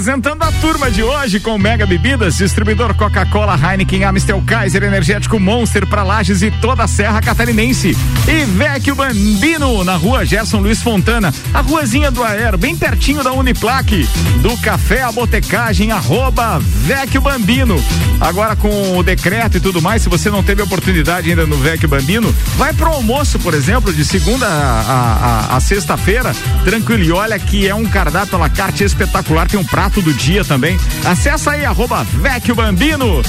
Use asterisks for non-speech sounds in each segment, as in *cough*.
apresentando a turma de hoje com Mega Bebidas, distribuidor Coca-Cola, Heineken, Amstel, Kaiser, Energético Monster para Lages e toda a Serra Catarinense. E Vecchio Bambino, na rua Gerson Luiz Fontana, a ruazinha do Aero, bem pertinho da Uniplaque, do Café a Botecagem, arroba Vecchio Bambino. Agora com o decreto e tudo mais, se você não teve oportunidade ainda no Vecchio Bambino, vai pro almoço, por exemplo, de segunda a, a, a sexta-feira, tranquilo. E olha que é um cardápio à la carte espetacular, tem um prato do dia também. Acesse aí, arroba Vecchio Bambino.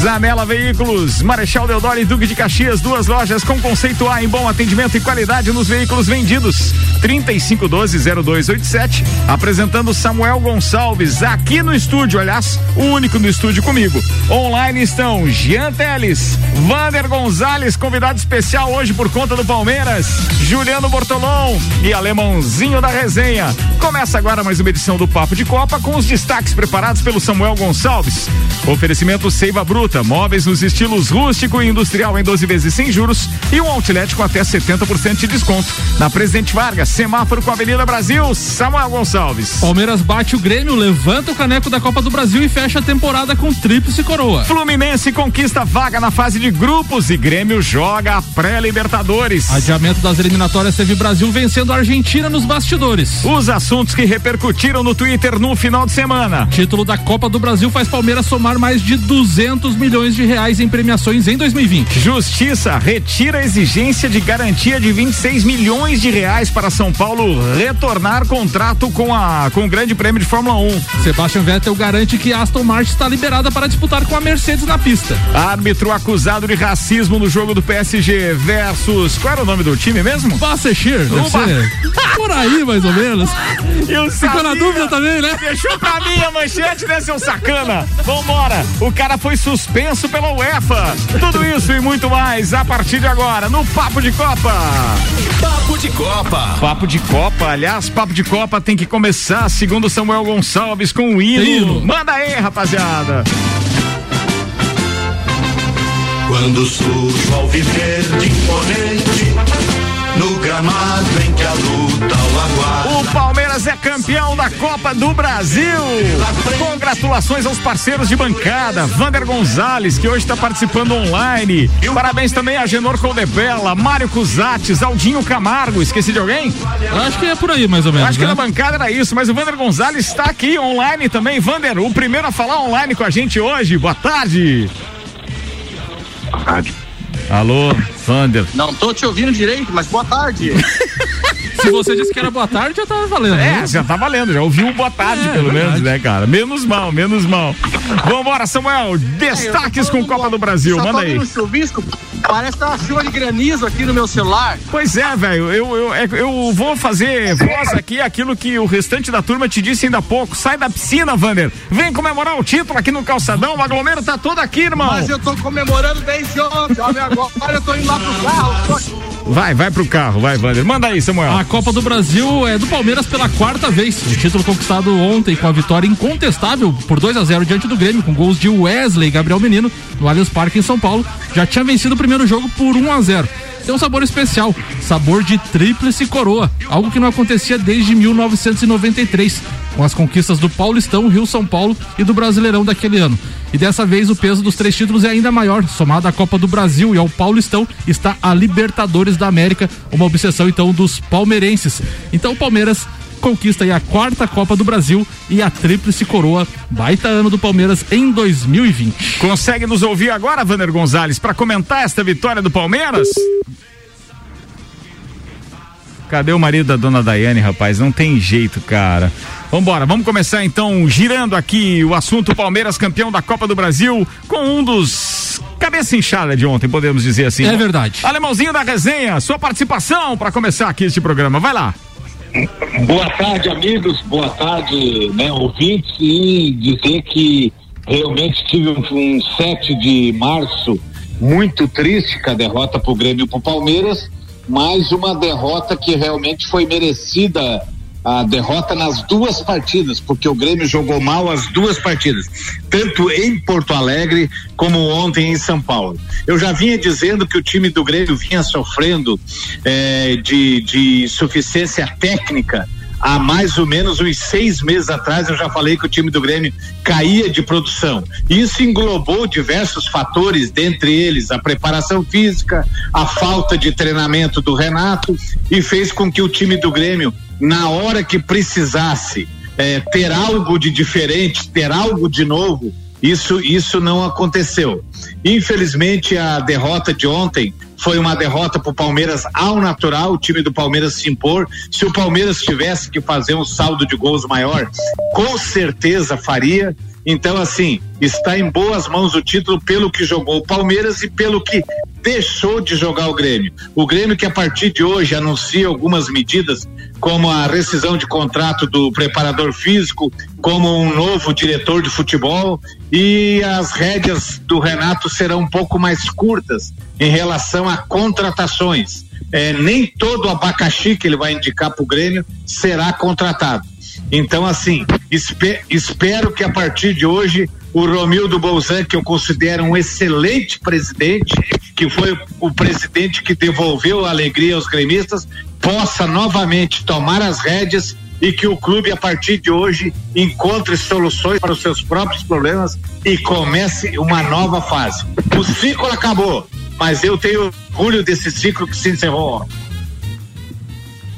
Zanela Veículos, Marechal Deodoro e Duque de Caxias, duas lojas com conceito A em bom atendimento e qualidade nos veículos vendidos. 3512-0287, apresentando Samuel Gonçalves aqui no estúdio, aliás, o único no estúdio comigo. Online estão Jean Teles, Vander Gonzalez, convidado especial hoje por conta do Palmeiras, Juliano Bortolom e Alemãozinho da Resenha. Começa agora mais uma edição do Papo de Copa com os destaques preparados pelo Samuel Gonçalves. Oferecimento Seiva Bruta, móveis nos estilos rústico e industrial em 12 vezes sem juros e um outlet com até 70% de desconto. Na Presidente Vargas, semáforo com a Avenida Brasil, Samuel Gonçalves. Palmeiras bate o Grêmio, levanta o caneco da Copa do Brasil e fecha a temporada com tríplice coroa. Fluminense conquista vaga na fase de grupos e Grêmio joga a pré-Libertadores. Adiamento das eliminatórias teve Brasil vencendo a Argentina nos bastidores. Os assuntos que repercutiram no Twitter no final de semana. Título da Copa do Brasil faz Palmeiras somar mais de 200 milhões de reais em premiações em 2020. Justiça retira a exigência de garantia de 26 milhões de reais para São Paulo retornar contrato com a com o Grande Prêmio de Fórmula 1. Sebastian Vettel garante que Aston Martin está liberada para disputar com a Mercedes na pista. Árbitro acusado de racismo no jogo do PSG versus qual era o nome do time mesmo? Bassechir, deve. Por aí, mais ou menos. *laughs* Eu Ficou na dúvida também, né? Deixou pra mim a manchete, né, seu sacana? Vambora! O cara foi suspenso pela UEFA. Tudo isso e muito mais a partir de agora no Papo de Copa. Papo de Copa. Papo de Copa, aliás, Papo de Copa tem que começar, segundo Samuel Gonçalves, com o hino. Hino. Manda aí, rapaziada. Quando surge o alviverde imponente no gramado campeão da Copa do Brasil. Congratulações aos parceiros de bancada, Vander Gonzalez, que hoje está participando online. Parabéns também a Genor Coldebella, Mário Cusates, Aldinho Camargo. Esqueci de alguém? Eu acho que é por aí, mais ou menos. Acho que né? na bancada era isso, mas o Vander Gonzalez está aqui online também. Vander, o primeiro a falar online com a gente hoje. Boa tarde. Alô, Vander. Não tô te ouvindo direito, mas boa tarde. *laughs* Se você disse que era boa tarde, já tava valendo. É, né? já tá valendo, já ouviu boa tarde, É, pelo verdade. menos, né, cara? Menos mal, menos mal. Vambora, Samuel, destaques com Copa do Brasil, Só tô manda aí. ouvindo chuvisco, parece que tá uma chuva de granizo aqui no meu celular. Pois é, velho, eu, eu, é- eu vou fazer voz aqui aquilo que o restante da turma te disse ainda há pouco. Sai da piscina, Vander. Vem comemorar o título aqui no Calçadão. O aglomero tá todo aqui, irmão. Mas eu tô comemorando desde ontem, olha agora eu tô indo lá pro carro. tô- Vai, vai pro carro, vai, Vander. Manda aí, Samuel. A Copa do Brasil é do Palmeiras pela quarta vez. O título conquistado ontem com a vitória incontestável por 2 a 0 diante do Grêmio, com gols de Wesley e Gabriel Menino no Allianz Parque em São Paulo. Já tinha vencido o primeiro jogo por 1 a 0. Tem um sabor especial, sabor de tríplice coroa, algo que não acontecia desde 1993, com as conquistas do Paulistão, Rio São Paulo e do Brasileirão daquele ano. E dessa vez o peso dos três títulos é ainda maior, somado à Copa do Brasil e ao Paulistão, está a Libertadores da América, uma obsessão então dos palmeirenses. Então o Palmeiras conquista aí a quarta Copa do Brasil e a tríplice coroa, baita ano do Palmeiras em 2020. Consegue nos ouvir agora, Vander Gonzalez, para comentar esta vitória do Palmeiras? Cadê o marido da dona Daiane, rapaz? Não tem jeito, cara. Vambora, vamos começar então girando aqui o assunto Palmeiras campeão da Copa do Brasil com um dos cabeça inchada de ontem, podemos dizer assim. É verdade. Alemãozinho da resenha, sua participação para começar aqui este programa. Vai lá. Boa tarde, amigos. Boa tarde, né, ouvintes. E dizer que realmente tive um, um 7 de março muito triste com a derrota para o Grêmio e para o Palmeiras, mas uma derrota que realmente foi merecida. A derrota nas duas partidas, porque o Grêmio jogou mal as duas partidas, tanto em Porto Alegre como ontem em São Paulo. Eu já vinha dizendo que o time do Grêmio vinha sofrendo eh, de, de suficiência técnica há mais ou menos uns seis meses atrás eu já falei que o time do Grêmio caía de produção. Isso englobou diversos fatores, dentre eles a preparação física, a falta de treinamento do Renato e fez com que o time do Grêmio, na hora que precisasse é, ter algo de diferente, ter algo de novo, isso, isso não aconteceu. Infelizmente, a derrota de ontem foi uma derrota para o Palmeiras ao natural, o time do Palmeiras se impor. Se o Palmeiras tivesse que fazer um saldo de gols maior, com certeza faria. Então, assim, está em boas mãos o título pelo que jogou o Palmeiras e pelo que deixou de jogar o Grêmio. O Grêmio que a partir de hoje anuncia algumas medidas, como a rescisão de contrato do preparador físico, como um novo diretor de futebol e as rédeas do Renato serão um pouco mais curtas em relação a contratações. É, nem todo abacaxi que ele vai indicar para o Grêmio será contratado. Então, assim, espe espero que a partir de hoje o Romildo Bolzan, que eu considero um excelente presidente, que foi o presidente que devolveu a alegria aos gremistas, possa novamente tomar as rédeas e que o clube, a partir de hoje, encontre soluções para os seus próprios problemas e comece uma nova fase. O ciclo acabou, mas eu tenho orgulho desse ciclo que se encerrou.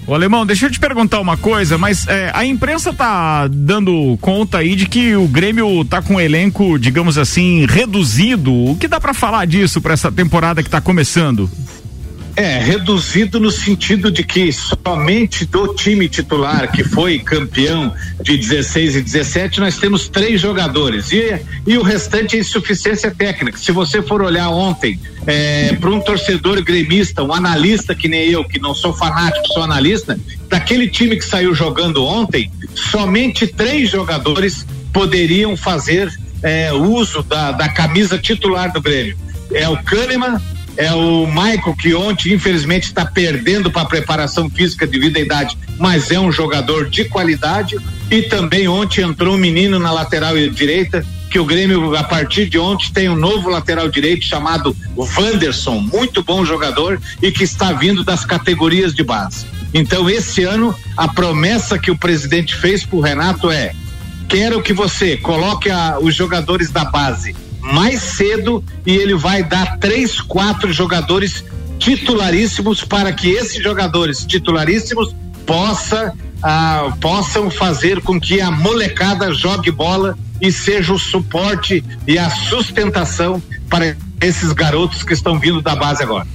O Alemão, deixa eu te perguntar uma coisa, mas é, a imprensa tá dando conta aí de que o Grêmio tá com um elenco, digamos assim, reduzido. O que dá para falar disso para essa temporada que tá começando? É, reduzido no sentido de que somente do time titular, que foi campeão de 16 e 17, nós temos três jogadores. E, e o restante é insuficiência técnica. Se você for olhar ontem, é, para um torcedor gremista, um analista que nem eu, que não sou fanático, sou analista, daquele time que saiu jogando ontem, somente três jogadores poderiam fazer é, uso da, da camisa titular do Grêmio. É o Kahneman, é o Michael que ontem infelizmente está perdendo para a preparação física devido à idade, mas é um jogador de qualidade e também ontem entrou um menino na lateral direita que o Grêmio a partir de ontem tem um novo lateral direito chamado Wanderson, muito bom jogador e que está vindo das categorias de base. Então esse ano a promessa que o presidente fez para o Renato é quero que você coloque a, os jogadores da base mais cedo e ele vai dar três, quatro jogadores titularíssimos para que esses jogadores titularíssimos possa, ah, possam fazer com que a molecada jogue bola e seja o suporte e a sustentação para esses garotos que estão vindo da base agora.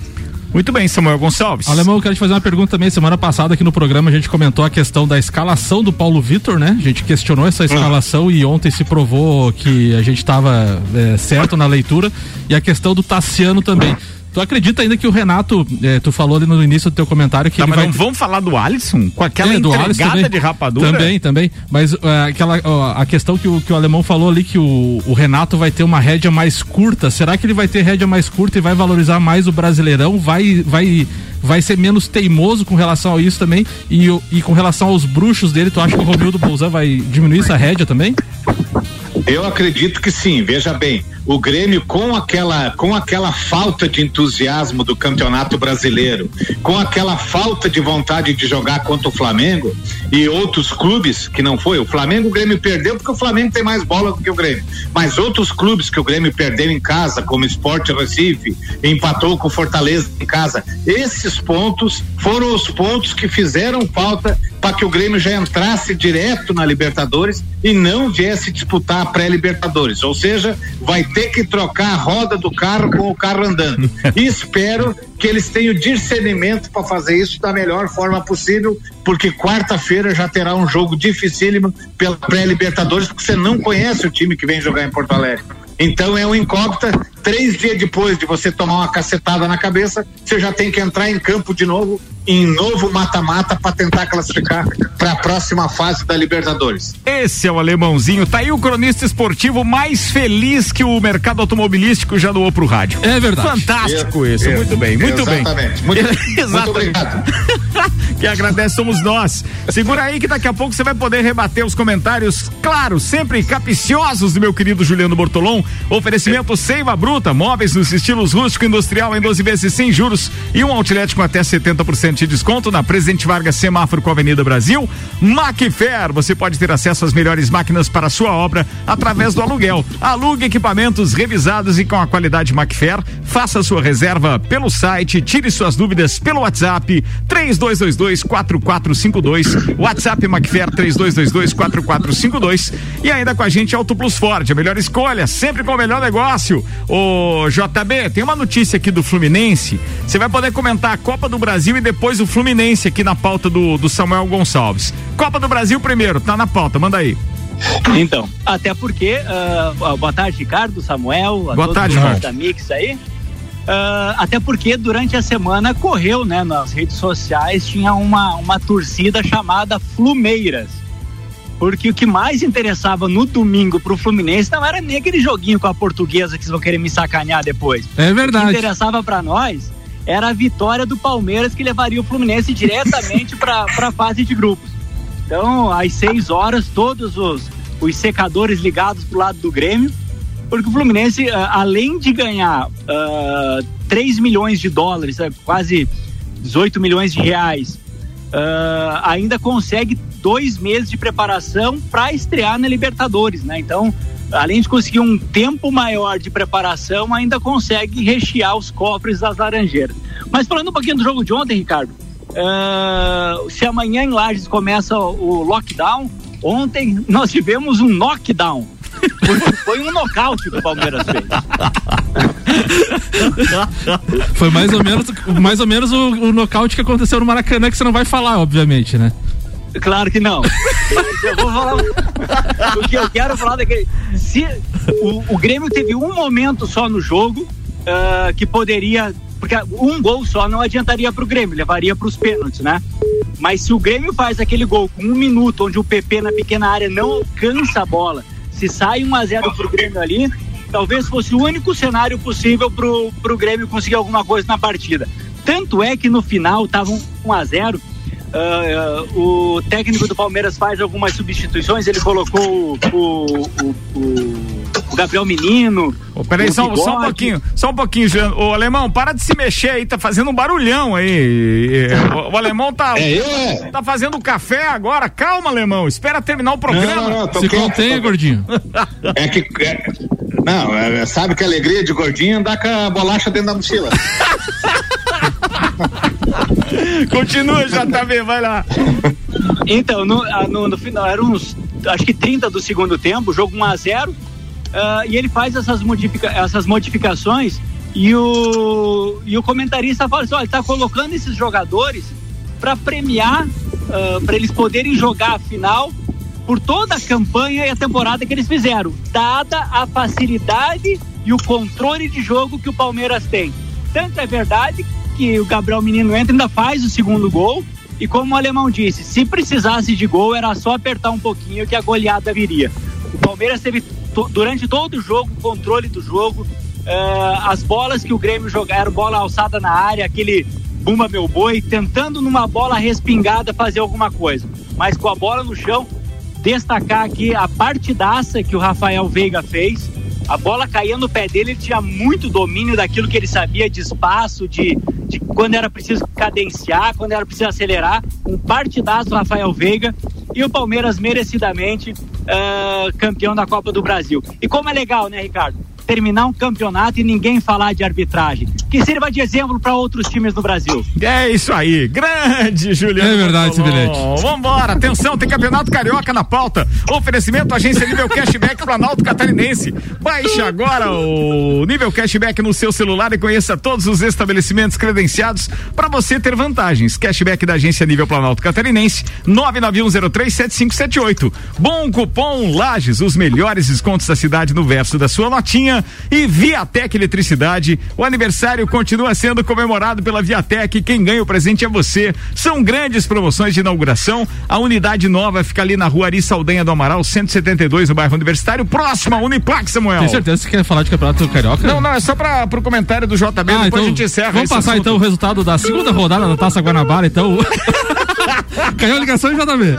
Muito bem, Samuel Gonçalves. Alemão, eu quero te fazer uma pergunta também. Semana passada aqui no programa a gente comentou a questão da escalação do Paulo Vitor, né? A gente questionou essa escalação uhum. e ontem se provou que a gente estava é, certo na leitura. E a questão do Tassiano também. Tu acredita ainda que o Renato, eh, tu falou ali no início do teu comentário que tá, ele mas vai... não vamos falar do Alisson? Com aquela é, entregada de rapadura? Também, também. Mas uh, aquela, uh, a questão que o, que o alemão falou ali, que o, o Renato vai ter uma rédea mais curta, será que ele vai ter rédea mais curta e vai valorizar mais o Brasileirão? Vai, vai, vai ser menos teimoso com relação a isso também? E, e com relação aos bruxos dele, tu acha que o Romildo Bolzan vai diminuir essa rédea também? Eu acredito que sim, veja bem, o Grêmio com aquela com aquela falta de entusiasmo do Campeonato Brasileiro, com aquela falta de vontade de jogar contra o Flamengo e outros clubes que não foi, o Flamengo o Grêmio perdeu porque o Flamengo tem mais bola do que o Grêmio, mas outros clubes que o Grêmio perdeu em casa, como Esporte Recife, empatou com o Fortaleza em casa, esses pontos foram os pontos que fizeram falta para que o Grêmio já entrasse direto na Libertadores e não viesse disputar a pré-Libertadores. Ou seja, vai ter que trocar a roda do carro com o carro andando. e *laughs* espero que eles tenham discernimento para fazer isso da melhor forma possível, porque quarta-feira já terá um jogo dificílimo pela pré-Libertadores, porque você não conhece o time que vem jogar em Porto Alegre. Então é um incógnita. Três dias depois de você tomar uma cacetada na cabeça, você já tem que entrar em campo de novo, em novo mata-mata, para tentar classificar para a próxima fase da Libertadores. Esse é o alemãozinho. Tá aí o cronista esportivo mais feliz que o mercado automobilístico já doou pro rádio. É verdade. Fantástico isso. Muito bem, muito Exatamente. bem. *laughs* Muito, Exatamente. Muito obrigado. *laughs* Quem agradece somos nós. Segura aí que daqui a pouco você vai poder rebater os comentários, claro, sempre capiciosos do meu querido Juliano Bortolom. Oferecimento Seiva Móveis nos estilos rústico e industrial em 12 vezes sem juros e um outlet com até 70% de desconto na Presidente Vargas Semáforo com a Avenida Brasil. Macfair, você pode ter acesso às melhores máquinas para sua obra através do aluguel. Alugue equipamentos revisados e com a qualidade Macfair. Faça sua reserva pelo site, tire suas dúvidas pelo WhatsApp 3222 4452. WhatsApp Macfair 3222 4452. E ainda com a gente Auto Plus Ford, a melhor escolha, sempre com o melhor negócio. O JB, tem uma notícia aqui do Fluminense. Você vai poder comentar a Copa do Brasil e depois o Fluminense aqui na pauta do, do Samuel Gonçalves. Copa do Brasil primeiro, tá na pauta, manda aí. Então, até porque, uh, boa tarde, Ricardo, Samuel, a boa tarde, os da Mix aí. Uh, até porque durante a semana correu, né, nas redes sociais, tinha uma, uma torcida chamada Flumeiras. Porque o que mais interessava no domingo pro Fluminense não era nem aquele joguinho com a portuguesa que vocês vão querer me sacanear depois. É verdade. O que interessava para nós era a vitória do Palmeiras que levaria o Fluminense diretamente para *laughs* a fase de grupos. Então, às seis horas, todos os, os secadores ligados pro lado do Grêmio, porque o Fluminense, uh, além de ganhar uh, 3 milhões de dólares, uh, quase 18 milhões de reais, uh, ainda consegue dois meses de preparação para estrear na Libertadores, né? Então, além de conseguir um tempo maior de preparação, ainda consegue rechear os cofres das Laranjeiras. Mas falando um pouquinho do jogo de ontem, Ricardo, uh, se amanhã em Lages começa o lockdown, ontem nós tivemos um knockdown. *laughs* Foi um nocaute que o Palmeiras fez. Foi mais ou menos, mais ou menos o, o nocaute que aconteceu no Maracanã, que você não vai falar, obviamente, né? Claro que não. Mas eu vou falar. O que eu quero falar é que se o, o Grêmio teve um momento só no jogo uh, que poderia. Porque um gol só não adiantaria para o Grêmio, levaria para os pênaltis, né? Mas se o Grêmio faz aquele gol com um minuto, onde o PP na pequena área não alcança a bola, se sai 1 a 0 pro Grêmio ali, talvez fosse o único cenário possível pro, pro Grêmio conseguir alguma coisa na partida. Tanto é que no final estava 1 a 0 Uh, uh, o técnico do Palmeiras faz algumas substituições, ele colocou o, o, o, o Gabriel Menino. Oh, peraí, só, só, um pouquinho, só um pouquinho, Jean. Ô, alemão, para de se mexer aí, tá fazendo um barulhão aí. O, o alemão tá, é, é. tá fazendo café agora. Calma, alemão, espera terminar o programa. Não, não, se contém, gordinho. É que. É, não, é, sabe que a alegria de gordinho andar com a bolacha dentro da mochila. *laughs* *laughs* Continua, JB, vai lá. Então, no, no, no, final, eram uns, acho que 30 do segundo tempo, jogo 1 a 0 uh, e ele faz essas, modifica, essas modificações e o, e o comentarista fala assim, olha, ele tá colocando esses jogadores para premiar, uh, para eles poderem jogar a final por toda a campanha e a temporada que eles fizeram, dada a facilidade e o controle de jogo que o Palmeiras tem. Tanto é verdade que o Gabriel Menino entra, ainda faz o segundo gol. E como o alemão disse, se precisasse de gol, era só apertar um pouquinho que a goleada viria. O Palmeiras teve durante todo o jogo o controle do jogo. Uh, as bolas que o Grêmio jogava, bola alçada na área, aquele bumba meu boi, tentando numa bola respingada fazer alguma coisa. Mas com a bola no chão, destacar aqui a partidaça que o Rafael Veiga fez a bola caía no pé dele, ele tinha muito domínio daquilo que ele sabia de espaço, de, de quando era preciso cadenciar, quando era preciso acelerar. Um partidaço Rafael Veiga e o Palmeiras merecidamente uh, campeão da Copa do Brasil. E como é legal, né, Ricardo? Terminar um campeonato e ninguém falar de arbitragem. Que sirva de exemplo para outros times no Brasil. É isso aí. Grande, Juliano. É verdade esse bilhete. Vambora. Atenção, tem campeonato carioca na pauta. Oferecimento agência nível cashback Planalto Catarinense. Baixe agora o nível cashback no seu celular e conheça todos os estabelecimentos credenciados para você ter vantagens. Cashback da agência nível Planalto Catarinense 991037578. Bom cupom Lages, os melhores descontos da cidade no verso da sua notinha e Viatec Eletricidade. O aniversário continua sendo comemorado pela Viatec. Quem ganha o presente é você. São grandes promoções de inauguração. A unidade nova fica ali na rua Ari Saldanha do Amaral, 172, no bairro Universitário, próximo à Uniplac, Samuel. Tem certeza que você quer falar de campeonato carioca? Não, não, é só para pro comentário do JB, Ah, depois então, a gente encerra Vamos passar assunto. então o resultado da segunda rodada da Taça Guanabara, então. *laughs* Caiu a ligação, JB.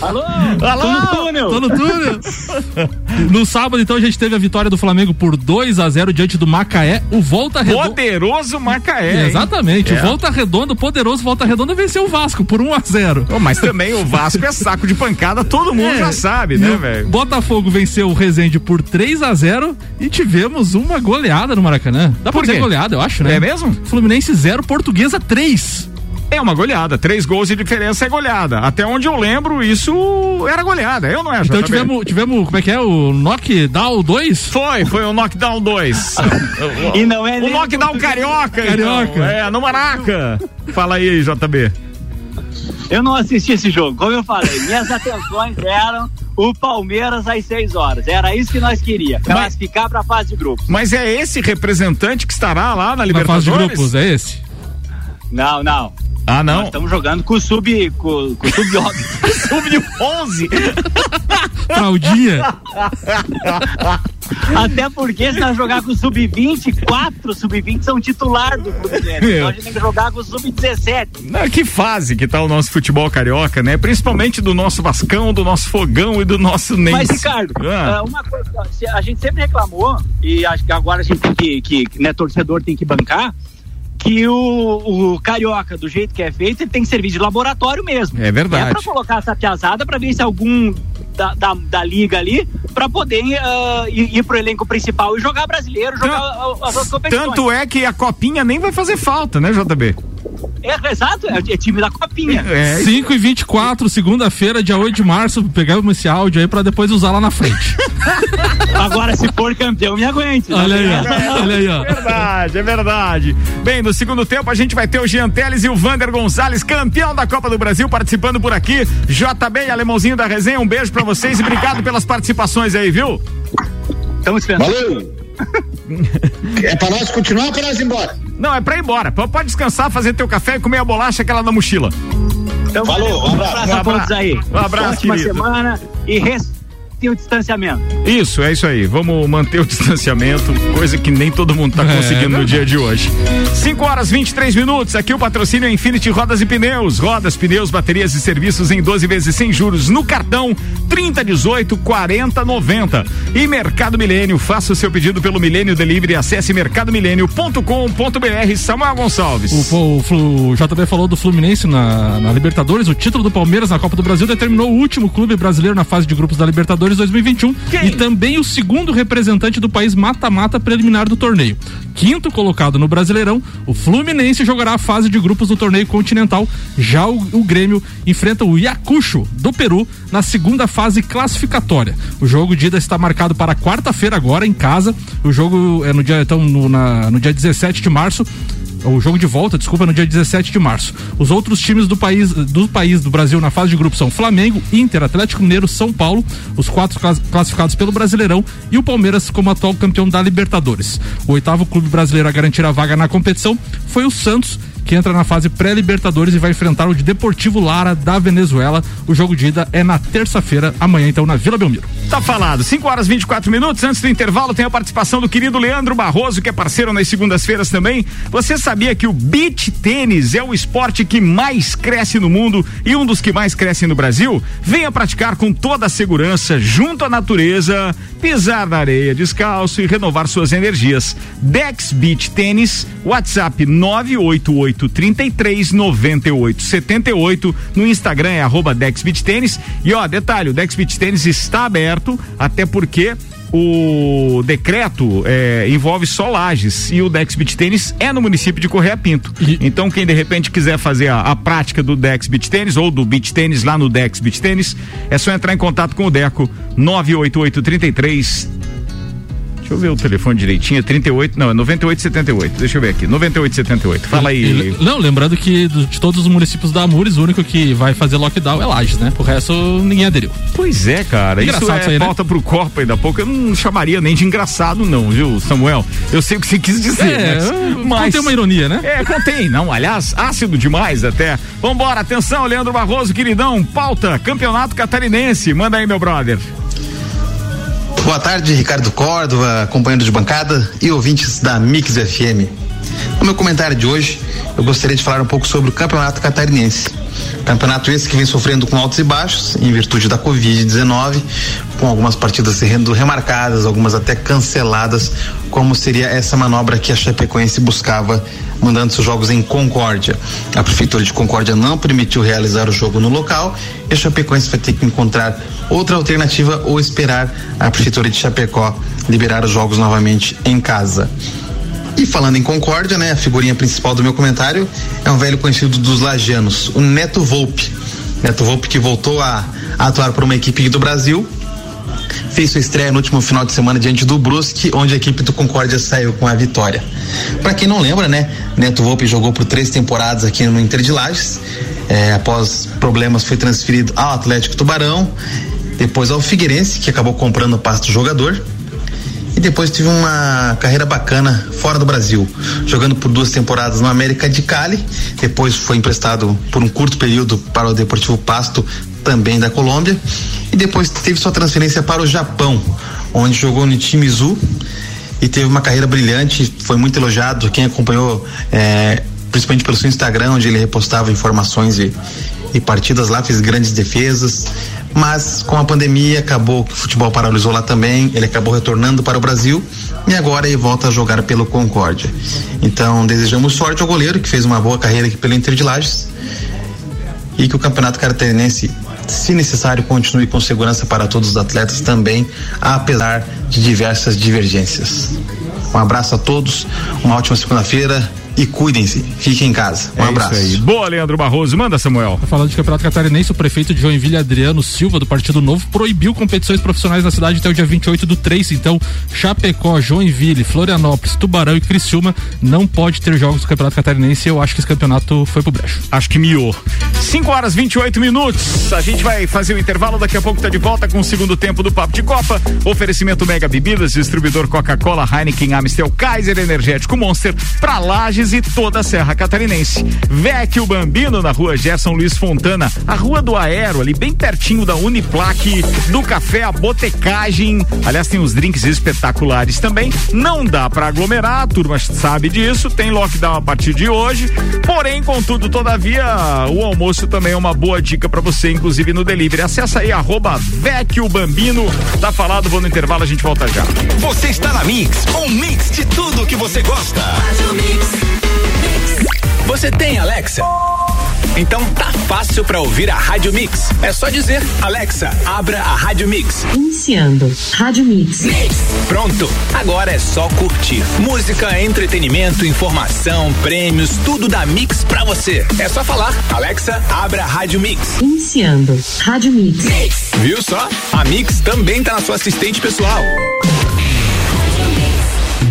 Alô? Alô? Tô no túnel. Tô no túnel. *laughs* No sábado, então, a gente teve a vitória do Flamengo por 2 a 0 diante do Macaé. O Volta Redonda. Poderoso Macaé. hein? Exatamente. É. O Volta Redonda, o poderoso Volta Redonda venceu o Vasco por 1 a 0 Ô, mas também o Vasco é saco de pancada, todo mundo *laughs* É. já sabe, né, o velho? Botafogo venceu o Resende por 3 a 0 e tivemos uma goleada no Maracanã. Dá pra Por dizer quê? goleada, eu acho, né? É mesmo? Fluminense 0, Portuguesa 3. É uma goleada. Três gols de diferença é goleada. Até onde eu lembro, isso era goleada. Eu não é, Então tivemos, tivemos, como é que é? O Knockdown 2? Foi, foi o Knockdown 2. *laughs* E não é o Knockdown carioca, Carioca. Então. É, no Maraca. Fala aí, JB. Eu não assisti esse jogo, como eu falei. Minhas *laughs* atenções eram o Palmeiras às 6 horas. Era isso que nós queríamos. Mas- Classificar pra fase de grupo. Mas é esse representante que estará lá na Na Libertadores? fase de grupos, é esse? Não, não. Ah, Nós não. estamos jogando com o sub. com, com o sub *laughs* Sub de 11. *laughs* Fraldinha. Até porque se nós jogar com o sub-20, quatro sub-20 são titular do Fluminense. Então a gente tem que jogar com o sub-17. Não, que fase que tá o nosso futebol carioca, né? Principalmente do nosso Vascão, do nosso Fogão e do nosso Nense. Mas, Ricardo, Ah. ah, uma coisa, a gente sempre reclamou, e acho que agora a gente tem que, que né, torcedor tem que bancar, que o, o carioca, do jeito que é feito, ele tem que servir de laboratório mesmo. É verdade. É pra colocar essa piazada pra ver se algum da, da, da liga ali, pra poder ah, ir, ir pro elenco principal e jogar brasileiro, jogar ah, as outras competições. Tanto é que a copinha nem vai fazer falta, né, JB? É, exato, é, é time da copinha. É. 5 e 24 segunda-feira, dia 8 de março. Pegamos esse áudio aí pra depois usar lá na frente. *laughs* Agora, se for campeão, me aguente. Olha aí, ó. Olha aí, ó. Verdade, é verdade. Bem, no segundo tempo a gente vai ter o Jean Teles e o Vander Gonzalez, campeão da Copa do Brasil, participando por aqui. JB e Alemãozinho da Resenha, um beijo pra vocês e obrigado pelas participações aí, viu? Estamos esperando. Valeu! *laughs* é pra nós continuar ou pra nós ir embora? Não, é pra ir embora. Pode descansar, fazer teu café e comer a bolacha aquela da mochila. Então, Falou, valeu, um um abraço. abraço a todos aí. Um abraço, Ótima querido. semana e respeitem o distanciamento. Isso, é isso aí. Vamos manter o distanciamento, coisa que nem todo mundo tá É, conseguindo no dia de hoje. 5 horas 23 minutos. Aqui o patrocínio é Infinity Rodas e Pneus. Rodas, pneus, baterias e serviços em 12 vezes sem juros no cartão 30 18 40 90. E Mercado Milênio. Faça o seu pedido pelo Milênio Delivery. Acesse mercadomilênio.com.br. Samuel Gonçalves. O, o, o JB falou do Fluminense na, na Libertadores. O título do Palmeiras na Copa do Brasil determinou o último clube brasileiro na fase de grupos da Libertadores 2021 Quem? e também o segundo representante do país mata-mata preliminar do torneio. Quinto colocado no Brasileirão, o Fluminense jogará a fase de grupos do torneio continental. Já o, o Grêmio enfrenta o Iacucho do Peru na segunda fase classificatória. O jogo de ida está marcado para quarta-feira agora em casa. O jogo é no dia então no, na- no dia 17 de março o jogo de volta, desculpa, no dia 17 de março. Os outros times do país, do país do Brasil na fase de grupo são Flamengo, Inter, Atlético Mineiro, São Paulo, os quatro clas- classificados pelo Brasileirão e o Palmeiras como atual campeão da Libertadores. O oitavo clube brasileiro a garantir a vaga na competição foi o Santos, que entra na fase pré-Libertadores e vai enfrentar o de Deportivo Lara da Venezuela. O jogo de ida é na terça-feira, amanhã então na Vila Belmiro. Tá falado. 5 horas 24 minutos. Antes do intervalo, tem a participação do querido Leandro Barroso, que é parceiro nas segundas-feiras também. Você sabia que o beach tênis é o esporte que mais cresce no mundo e um dos que mais crescem no Brasil? Venha praticar com toda a segurança, junto à natureza, pisar na areia descalço e renovar suas energias. Dex Beach Tênis, WhatsApp 988 33 98 78. No Instagram é arroba Dex Beach Tênis. E ó, detalhe, o Dex Beach Tênis está aberto, até porque o decreto é, envolve só lajes e o Dex Beach Tênis é no município de Correia Pinto. E- Então, quem de repente quiser fazer a, a prática do Dex Beach Tênis ou do Beach Tênis lá no Dex Beach Tênis, é só entrar em contato com o Deco 98833 Deixa eu ver o telefone direitinho, é 38, não, é 9878. Deixa eu ver aqui, 9878. Fala aí. E- não, lembrando que do- de todos os municípios da Amures, o único que vai fazer lockdown é Lages, né? O resto ninguém aderiu. Pois é, cara. Engraçado isso é isso aí, né? pauta pro Copa ainda há pouco. Eu não chamaria nem de engraçado, não, viu, Samuel? Eu sei o que você quis dizer, É, né? eu- contém uma ironia, né? É, contém, não. Aliás, ácido demais até. Vambora, atenção, Leandro Barroso, queridão. Pauta, campeonato catarinense. Manda aí, meu brother. Boa tarde, Ricardo Córdova, companheiro de bancada e ouvintes da Mix FM. No meu comentário de hoje, eu gostaria de falar um pouco sobre o Campeonato Catarinense. Campeonato esse que vem sofrendo com altos e baixos em virtude da Covid-19, com algumas partidas sendo remarcadas, algumas até canceladas, como seria essa manobra que a Chapecoense buscava mandando seus jogos em Concórdia. A prefeitura de Concórdia não permitiu realizar o jogo no local e a Chapecoense vai ter que encontrar outra alternativa ou esperar a prefeitura de Chapecó liberar os jogos novamente em casa. E falando em Concórdia, né, a figurinha principal do meu comentário é um velho conhecido dos lajanos, o Neto Volpe. Neto Volpe que voltou a, a atuar por uma equipe do Brasil, fez sua estreia no último final de semana diante do Brusque, onde a equipe do Concórdia saiu com a vitória. Para quem não lembra, né, Neto Volpe jogou por três temporadas aqui no Inter de Lages. É, após problemas foi transferido ao Atlético Tubarão, depois ao Figueirense, que acabou comprando o passe do jogador. E depois tive uma carreira bacana fora do Brasil, jogando por duas temporadas no América de Cali, depois foi emprestado por um curto período para o Deportivo Pasto, também da Colômbia, e depois teve sua transferência para o Japão, onde jogou no time Zu e teve uma carreira brilhante, foi muito elogiado, quem acompanhou é, principalmente pelo seu Instagram, onde ele repostava informações e, e partidas lá, fez grandes defesas, mas com a pandemia acabou que o futebol paralisou lá também, ele acabou retornando para o Brasil. E agora ele volta a jogar pelo Concórdia. Então desejamos sorte ao goleiro que fez uma boa carreira aqui pelo Inter de Lages. E que o Campeonato Catarinense, se necessário, continue com segurança para todos os atletas também, apesar de diversas divergências. Um abraço a todos, uma ótima segunda-feira e cuidem-se, fiquem em casa. Um é abraço. Isso aí. Boa, Leandro Barroso. Manda, Samuel. Falando de Campeonato Catarinense, o prefeito de Joinville, Adriano Silva, do Partido Novo, proibiu competições profissionais na cidade até o dia 28 do 3. Então, Chapecó, Joinville, Florianópolis, Tubarão e Criciúma não pode ter jogos do Campeonato Catarinense. Eu acho que esse campeonato foi pro brecho. Acho que miou. 5 horas 28 minutos. A gente vai fazer o intervalo. Daqui a pouco tá de volta com o segundo tempo do Papo de Copa. Oferecimento Mega Bebidas, distribuidor Coca-Cola, Heineken, Amistel, Kaiser, Energético Monster, pra Lages e toda a Serra Catarinense. Vecchio Bambino na rua Gerson Luiz Fontana, a rua do Aero, ali bem pertinho da Uniplaque, do Café a Botecagem. Aliás, tem uns drinks espetaculares também. Não dá pra aglomerar, a turma sabe disso. Tem lockdown a partir de hoje. Porém, contudo, todavia, o almoço também é uma boa dica pra você, inclusive no delivery. Acesse aí, arroba Vecchio Bambino. Tá falado, vou no intervalo, a gente volta já. Você está na Mix, um mix de tudo que você gosta. Você tem Alexa? Então tá fácil pra ouvir a Rádio Mix. É só dizer, Alexa, abra a Rádio Mix. Iniciando. Rádio Mix. Pronto, agora é só curtir. Música, entretenimento, informação, prêmios, tudo da Mix pra você. É só falar, Alexa, abra a Rádio Mix. Iniciando. Rádio Mix. Viu só? A Mix também tá na sua assistente pessoal.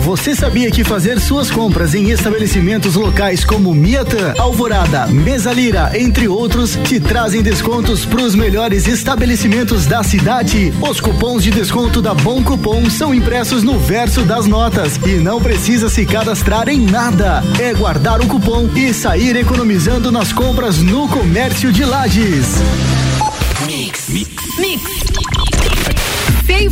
Você sabia que fazer suas compras em estabelecimentos locais como Miatã, Alvorada, Mesa Lira, entre outros, te trazem descontos para os melhores estabelecimentos da cidade? Os cupons de desconto da Bom Cupom são impressos no verso das notas e não precisa se cadastrar em nada. É guardar o cupom e sair economizando nas compras no comércio de Lages.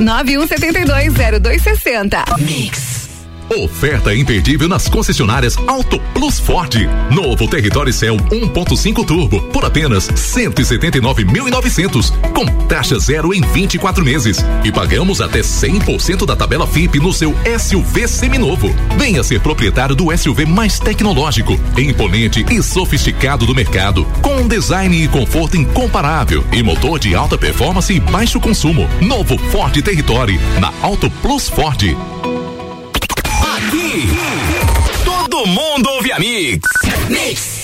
991720260. Mix. Oferta imperdível nas concessionárias Auto Plus Ford. Novo Território Cell 1.5 Turbo por apenas 179.900 com taxa zero em 24 meses e pagamos até 100% da tabela FIP no seu SUV seminovo. Venha ser proprietário do SUV mais tecnológico, imponente e sofisticado do mercado, com um design e conforto incomparável e motor de alta performance e baixo consumo. Novo Ford Territory na Auto Plus Ford. Todo mundo ouve a Mix. Mix.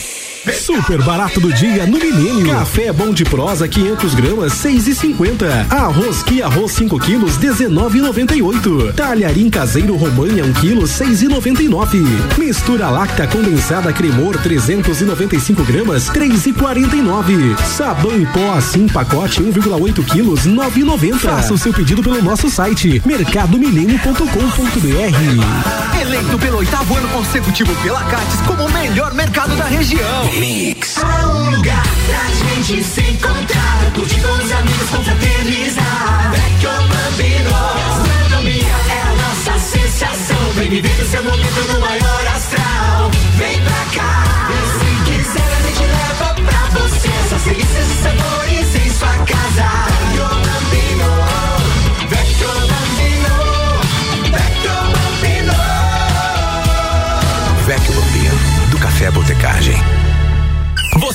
Super barato do dia no Milênio. Café bom de prosa 500 gramas 6,50. Arroz que arroz 5 quilos 19,98. Talharim caseiro Romanha 1 quilo 6,99. Mistura lacta condensada cremor 395 gramas 3,49. Sabão em pó assim pacote 1,8 quilos 9,90. Faça o seu pedido pelo nosso site mercadomilênio.com.br. Eleito pelo oitavo ano consecutivo pela Cates como o melhor mercado da região. Mix. Há um lugar pra gente se encontrar, curtir com os amigos, confraternizar. Vecchio Bambino, gastronomia é a nossa sensação. Vem viver o seu momento no maior astral. Vem pra cá, e se quiser a gente leva pra você essas delícias e sabores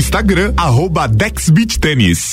Instagram, arroba Dex Beach Tênis.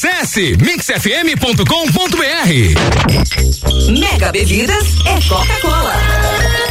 Acesse mixfm.com.br. Mega Bebidas é Coca-Cola.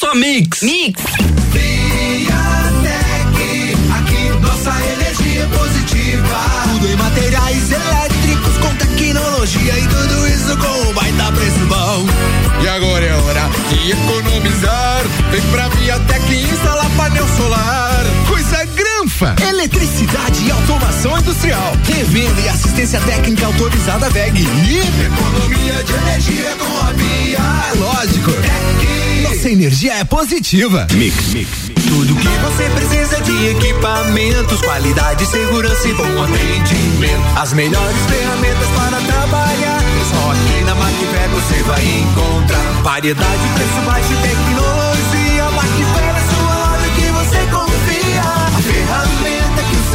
Eu sou a Mix. Mix. Viatec, aqui nossa energia é positiva. Tudo em materiais elétricos com tecnologia e tudo isso com um baita preço bom. E agora é hora de economizar. Vem pra Viatec e instalar painel solar. Eletricidade e automação industrial. Revenda e assistência técnica autorizada VEG. E economia de energia com a Via. É lógico. Nossa energia é positiva. Mix, mix. Tudo que você precisa de equipamentos, qualidade, segurança e bom atendimento. As melhores ferramentas para trabalhar. Só aqui na Macfer você vai encontrar variedade, preço baixo e tecnologia.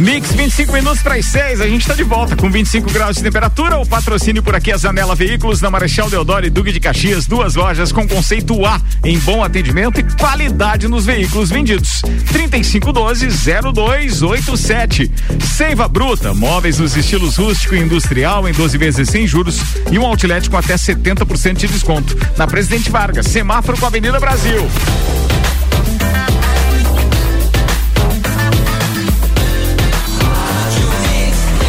Mix 25 minutos para as 6, a gente está de volta com 25 graus de temperatura. O patrocínio por aqui é Zanela Veículos, na Marechal Deodoro e Duque de Caxias, duas lojas com conceito A em bom atendimento e qualidade nos veículos vendidos. 3512-0287. Seiva Bruta, móveis nos estilos rústico e industrial em 12 vezes sem juros e um outlet com até 70% de desconto. Na Presidente Vargas, semáforo com a Avenida Brasil.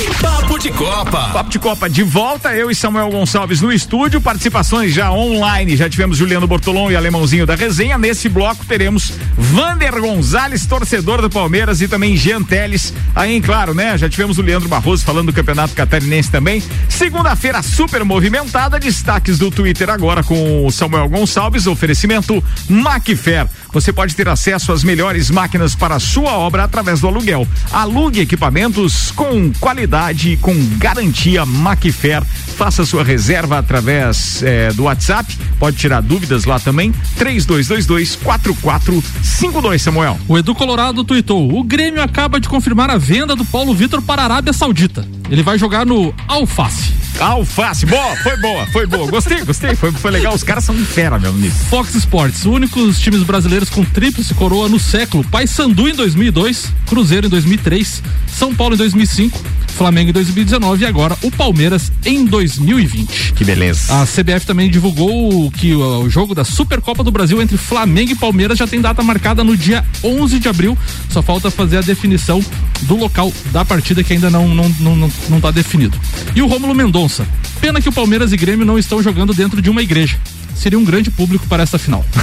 Papo de Copa. Papo de Copa de volta, eu e Samuel Gonçalves no estúdio, participações já online, já tivemos Juliano Bortolom e Alemãozinho da resenha, nesse bloco teremos Vander Gonzalez, torcedor do Palmeiras e também Jean Teles, aí claro, né, já tivemos o Leandro Barroso falando do Campeonato Catarinense também, segunda-feira super movimentada, destaques do Twitter agora com o Samuel Gonçalves, oferecimento Macfer, você pode ter acesso às melhores máquinas para a sua obra através do aluguel, alugue equipamentos com qualidade e com garantia Macfer. Faça sua reserva através eh, do WhatsApp. Pode tirar dúvidas lá também. 3222 4452, Samuel. O Edu Colorado tuitou: o Grêmio acaba de confirmar a venda do Paulo Vitor para a Arábia Saudita. Ele vai jogar no Alface. Alface, boa, foi boa, foi boa. Gostei, gostei, foi, foi legal. Os caras são fera, meu nisso. Fox Sports, únicos times brasileiros com tríplice coroa no século. Paysandu em 2002, Cruzeiro em 2003, São Paulo em 2005, Flamengo em 2019 e agora o Palmeiras em 2020. Que beleza. A CBF também divulgou que o, o jogo da Supercopa do Brasil entre Flamengo e Palmeiras já tem data marcada no dia 11 de abril. Só falta fazer a definição do local da partida que ainda não não não, não, não tá definido. E o Rômulo Mendonça. Pena que o Palmeiras e Grêmio não estão jogando dentro de uma igreja. Seria um grande público para essa final. *laughs*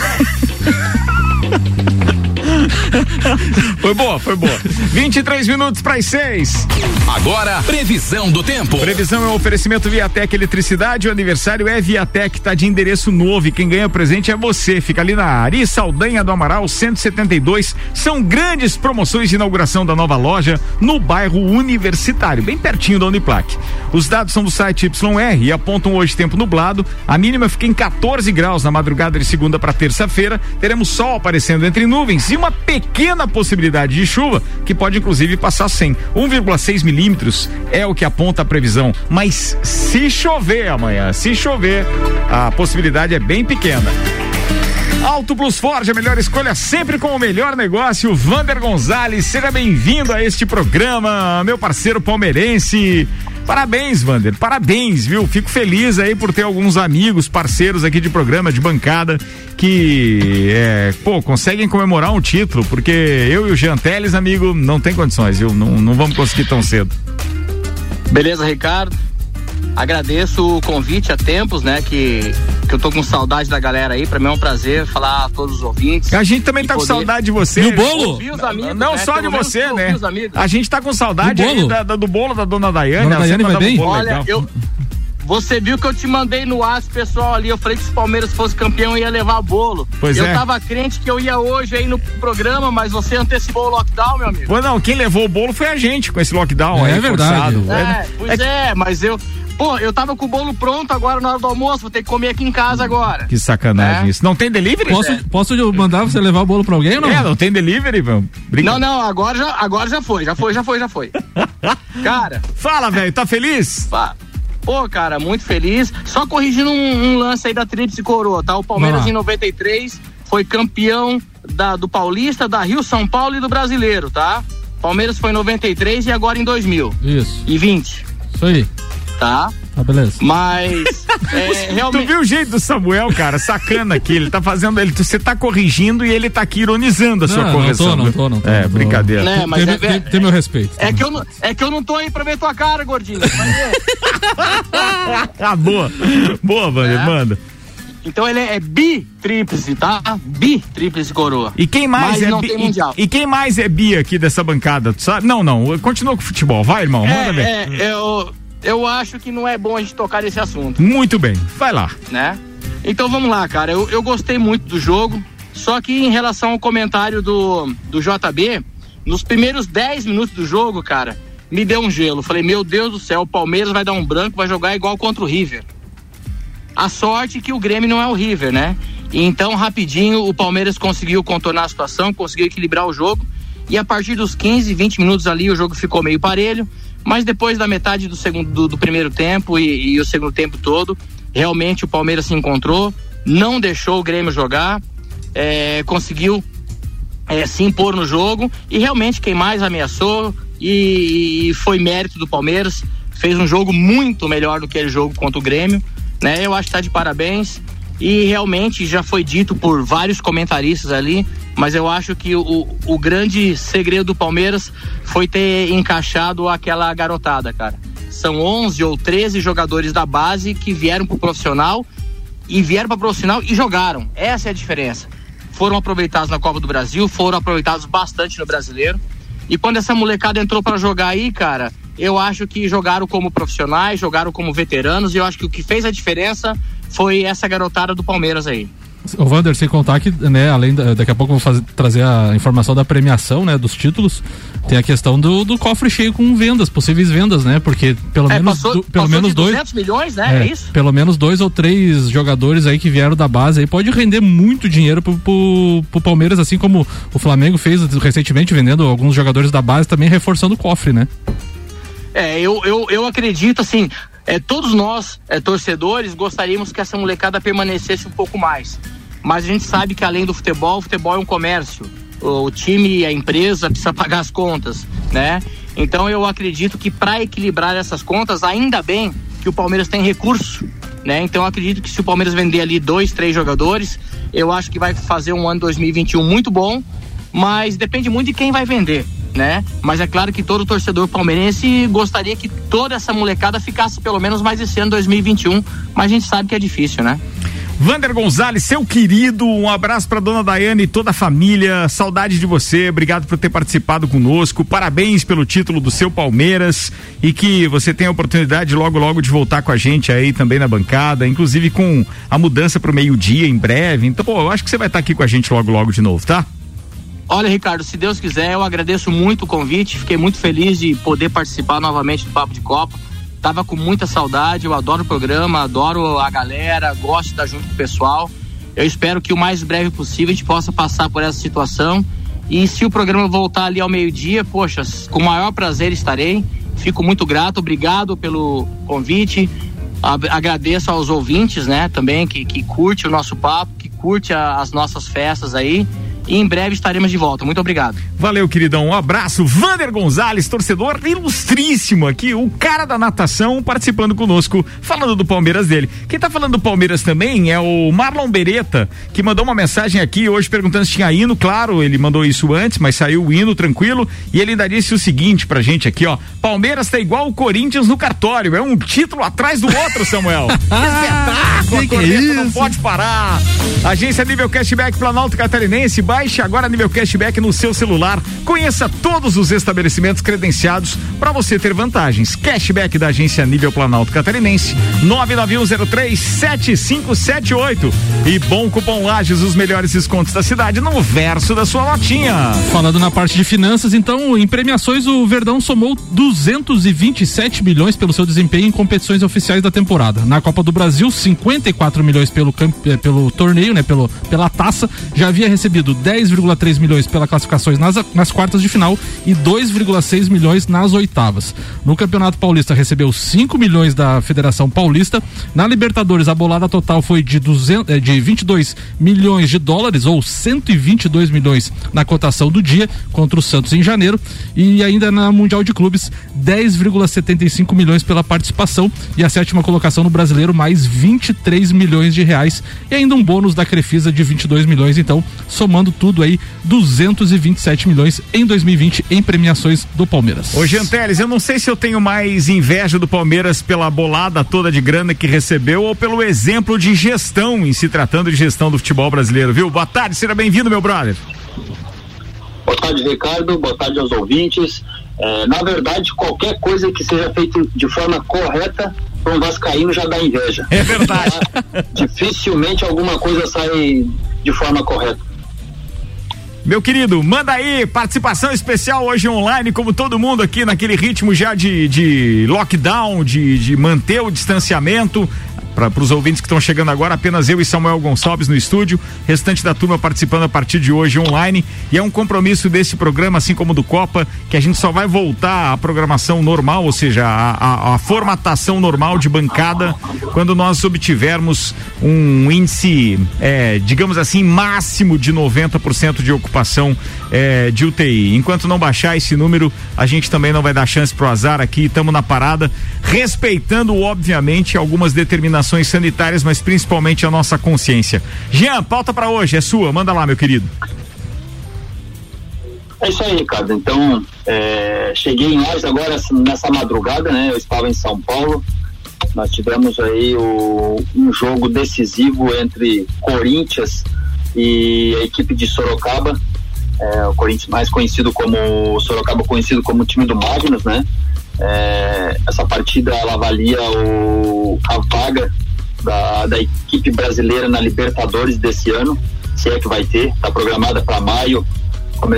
*laughs* Foi boa, foi boa. 23 minutos para as 6. Agora, previsão do tempo. Previsão é um oferecimento Viatec Eletricidade. O aniversário é Viatec, tá de endereço novo e quem ganha presente é você. Fica ali na Ari Saldanha do Amaral 172. São grandes promoções de inauguração da nova loja no bairro Universitário, bem pertinho da Uniplac. Os dados são do site YR e apontam hoje tempo nublado. A mínima fica em 14 graus na madrugada de segunda para terça-feira. Teremos sol aparecendo entre nuvens e uma pequena possibilidade de chuva que pode inclusive passar sem 1,6 milímetros é o que aponta a previsão. Mas se chover amanhã, se chover, a possibilidade é bem pequena. Auto Plus Ford, a melhor escolha sempre com o melhor negócio. Vander Gonzalez, seja bem-vindo a este programa, meu parceiro palmeirense. Parabéns, Vander, parabéns, viu? Fico feliz aí por ter alguns amigos, parceiros aqui de programa, de bancada, que, é, pô, conseguem comemorar um título, porque eu e o Jean Teles, amigo, não tem condições, viu? Não, não vamos conseguir tão cedo. Beleza, Ricardo? Agradeço o convite há tempos, né? Que, que eu tô com saudade da galera aí. Pra mim é um prazer falar a todos os ouvintes. A gente também tá com poder- saudade de você. E o bolo? Amigos, Não né? só Pelo de você, né? os amigos. A gente tá com saudade Do aí bolo? da, da- do bolo da dona Daiane. Dona Daiane vai um bem? bolo Olha, legal. eu. Você viu que eu te mandei no WhatsApp, pessoal, ali. Eu falei que se o Palmeiras fosse campeão, eu ia levar bolo. Pois eu é. tava crente que eu ia hoje aí no programa, mas você antecipou o lockdown, meu amigo. Pô, não, quem levou o bolo foi a gente com esse lockdown É aí verdade. forçado. É, pois é, mas eu. Pô, eu tava com o bolo pronto agora na hora do almoço, vou ter que comer aqui em casa agora. Que sacanagem É. isso. Não tem delivery? Posso, posso mandar você levar o bolo pra alguém ou não? É, não tem delivery, vamos. Não, não, agora já, agora já foi, já foi, já foi, já foi. *laughs* Cara. Fala, velho, tá feliz? Pá, Pô, cara, muito feliz. Só corrigindo um, um lance aí da Tríplice Coroa, tá? O Palmeiras em 93 foi campeão da, do Paulista, da Rio, São Paulo e do Brasileiro, tá? Palmeiras foi em 93 e agora em 2000. Isso. E 20, Isso aí. tá? Tá, beleza. Mas, *laughs* é, Tu realmente... viu o jeito do Samuel, cara? Sacana aqui. Ele tá fazendo. Ele, você tá corrigindo e ele tá aqui ironizando a sua Não, correção. Não tô, não tô, não tô. É, não tô. brincadeira. Né, mas tem, é, tem- tem meu respeito. é, que eu não, é que eu não tô aí pra ver tua cara, gordinho. Ver. *laughs* ah, boa. Boa, Wander, É. manda. Então ele é, é bi-tríplice, tá? Bi-tríplice coroa. E quem mais Mas é não bi, tem mundial. e, e quem mais é bi aqui dessa bancada, tu sabe? Não, não. Continua com o futebol. Vai, irmão, manda ver. É, é, eu, eu acho que não é bom a gente tocar nesse assunto. Muito bem, vai lá. Né? Então vamos lá, cara. Eu, eu gostei muito do jogo. Só que em relação ao comentário do, do JB, nos primeiros 10 minutos do jogo, cara, me deu um gelo. Falei, meu Deus do céu, o Palmeiras vai dar um branco, vai jogar igual contra o River. A sorte que o Grêmio não é o River, né? E então, rapidinho, o Palmeiras conseguiu contornar a situação, conseguiu equilibrar o jogo. E a partir dos 15, 20 minutos ali, o jogo ficou meio parelho. Mas depois da metade do, segundo, do, do primeiro tempo e, e o segundo tempo todo, realmente o Palmeiras se encontrou, não deixou o Grêmio jogar, é, conseguiu é, se impor no jogo e realmente quem mais ameaçou e, e, foi mérito do Palmeiras, fez um jogo muito melhor do que aquele jogo contra o Grêmio, né? Eu acho que tá de parabéns e realmente já foi dito por vários comentaristas ali, mas eu acho que o, o grande segredo do Palmeiras foi ter encaixado aquela garotada, cara. São 11 ou 13 jogadores da base que vieram pro profissional e vieram para profissional e jogaram. Essa é a diferença foram aproveitados na Copa do Brasil, foram aproveitados bastante no Brasileiro. E quando essa molecada entrou para jogar aí, cara, eu acho que jogaram como profissionais, jogaram como veteranos, e eu acho que o que fez a diferença foi essa garotada do Palmeiras aí. O Vander, sem contar que, né, além da, daqui a pouco eu vou fazer, trazer a informação da premiação, né, dos títulos, tem a questão do, do cofre cheio com vendas, possíveis vendas, né, porque pelo é, menos, passou, do, pelo menos dois, 200 milhões, né, é, é, isso? Pelo menos dois ou três jogadores aí que vieram da base aí pode render muito dinheiro pro, pro, pro Palmeiras, assim como o Flamengo fez recentemente vendendo alguns jogadores da base também reforçando o cofre, né? É, eu, eu, eu acredito assim, é, todos nós, é, torcedores, gostaríamos que essa molecada permanecesse um pouco mais mas a gente sabe que além do futebol, o futebol é um comércio. O time e a empresa *laughs* precisa pagar as contas, né? Então eu acredito que para equilibrar essas contas, ainda bem que o Palmeiras tem recurso, né? Então eu acredito que se o Palmeiras vender ali dois, três jogadores, eu acho que vai fazer um ano 2021 muito bom, mas depende muito de quem vai vender. Né? Mas é claro que todo torcedor palmeirense gostaria que toda essa molecada ficasse pelo menos mais esse ano 2021, mas a gente sabe que é difícil, né? Vander Gonzalez, seu querido, um abraço para dona Daiane e toda a família. Saudade de você, obrigado por ter participado conosco. Parabéns pelo título do seu Palmeiras e que você tenha a oportunidade logo logo de voltar com a gente aí também na bancada, inclusive com a mudança para o meio-dia em breve. Então, pô, eu acho que você vai estar tá aqui com a gente logo logo de novo, tá? Olha, Ricardo, se Deus quiser, eu agradeço muito o convite. Fiquei muito feliz de poder participar novamente do Papo de Copa. Tava com muita saudade, eu adoro o programa, adoro a galera, gosto de estar junto com o pessoal. Eu espero que o mais breve possível a gente possa passar por essa situação. E se o programa voltar ali ao meio-dia, poxa, com o maior prazer estarei. Fico muito grato, obrigado pelo convite. Agradeço aos ouvintes, né, também, que, que curte o nosso papo, que curte a, as nossas festas aí e em breve estaremos de volta. Muito obrigado. Valeu, queridão. Um abraço. Vander Gonzalez, torcedor ilustríssimo aqui, o cara da natação participando conosco, falando do Palmeiras dele. Quem tá falando do Palmeiras também é o Marlon Beretta, que mandou uma mensagem aqui hoje perguntando se tinha hino. Claro, ele mandou isso antes, mas saiu o hino tranquilo. E ele ainda disse o seguinte pra gente aqui, ó. Palmeiras tá igual o Corinthians no cartório. É um título atrás do outro, Samuel. *laughs* que espetáculo! Que que é não pode parar. Agência Nível Cashback Planalto Catarinense Baixe agora nível cashback no seu celular. Conheça todos os estabelecimentos credenciados para você ter vantagens. Cashback da agência Nível Planalto Catarinense 991037578 e bom cupom Lages os melhores descontos da cidade no verso da sua notinha. Falando na parte de finanças, então, em premiações o Verdão somou 227 milhões pelo seu desempenho em competições oficiais da temporada. Na Copa do Brasil, 54 milhões pelo pelo torneio, né, pelo pela taça, já havia recebido 10,3 milhões pelas classificações nas, nas quartas de final e 2,6 milhões nas oitavas. No Campeonato Paulista recebeu 5 milhões da Federação Paulista. Na Libertadores a bolada total foi de, 200, eh, de 22 milhões de dólares ou 122 milhões na cotação do dia contra o Santos em janeiro e ainda na Mundial de Clubes 10,75 milhões pela participação e a sétima colocação no Brasileiro mais 23 milhões de reais e ainda um bônus da Crefisa de 22 milhões então somando tudo aí 227 milhões em 2020 em premiações do Palmeiras. Ô Anteles, eu não sei se eu tenho mais inveja do Palmeiras pela bolada toda de grana que recebeu ou pelo exemplo de gestão em se tratando de gestão do futebol brasileiro, viu? Boa tarde, seja bem-vindo, meu brother. Boa tarde, Ricardo. Boa tarde aos ouvintes. É, na verdade, qualquer coisa que seja feita de forma correta, para um vascaíno já dá inveja. É verdade. Dificilmente alguma coisa sai de forma correta. Meu querido, manda aí participação especial hoje online, como todo mundo aqui naquele ritmo já de, de lockdown, de, de manter o distanciamento para os ouvintes que estão chegando agora, apenas eu e Samuel Gonçalves no estúdio, restante da turma participando a partir de hoje online. E é um compromisso desse programa, assim como do Copa, que a gente só vai voltar à programação normal, ou seja, a, a, a formatação normal de bancada, quando nós obtivermos um índice, é, digamos assim, máximo de 90% de ocupação é, de UTI. Enquanto não baixar esse número, a gente também não vai dar chance pro azar aqui, estamos na parada, respeitando, obviamente, algumas determinações sanitárias, mas principalmente a nossa consciência. Jean, pauta para hoje, é sua, manda lá, meu querido. É isso aí, Ricardo. Então, é, cheguei em Lages agora nessa madrugada, né? Eu estava em São Paulo. Nós tivemos aí o, um jogo decisivo entre Corinthians e a equipe de Sorocaba. É, o Corinthians mais conhecido como Sorocaba conhecido como time do Magnus, né? É, essa partida ela valia o, a vaga da, da equipe brasileira na Libertadores desse ano, se é que vai ter, está programada para maio,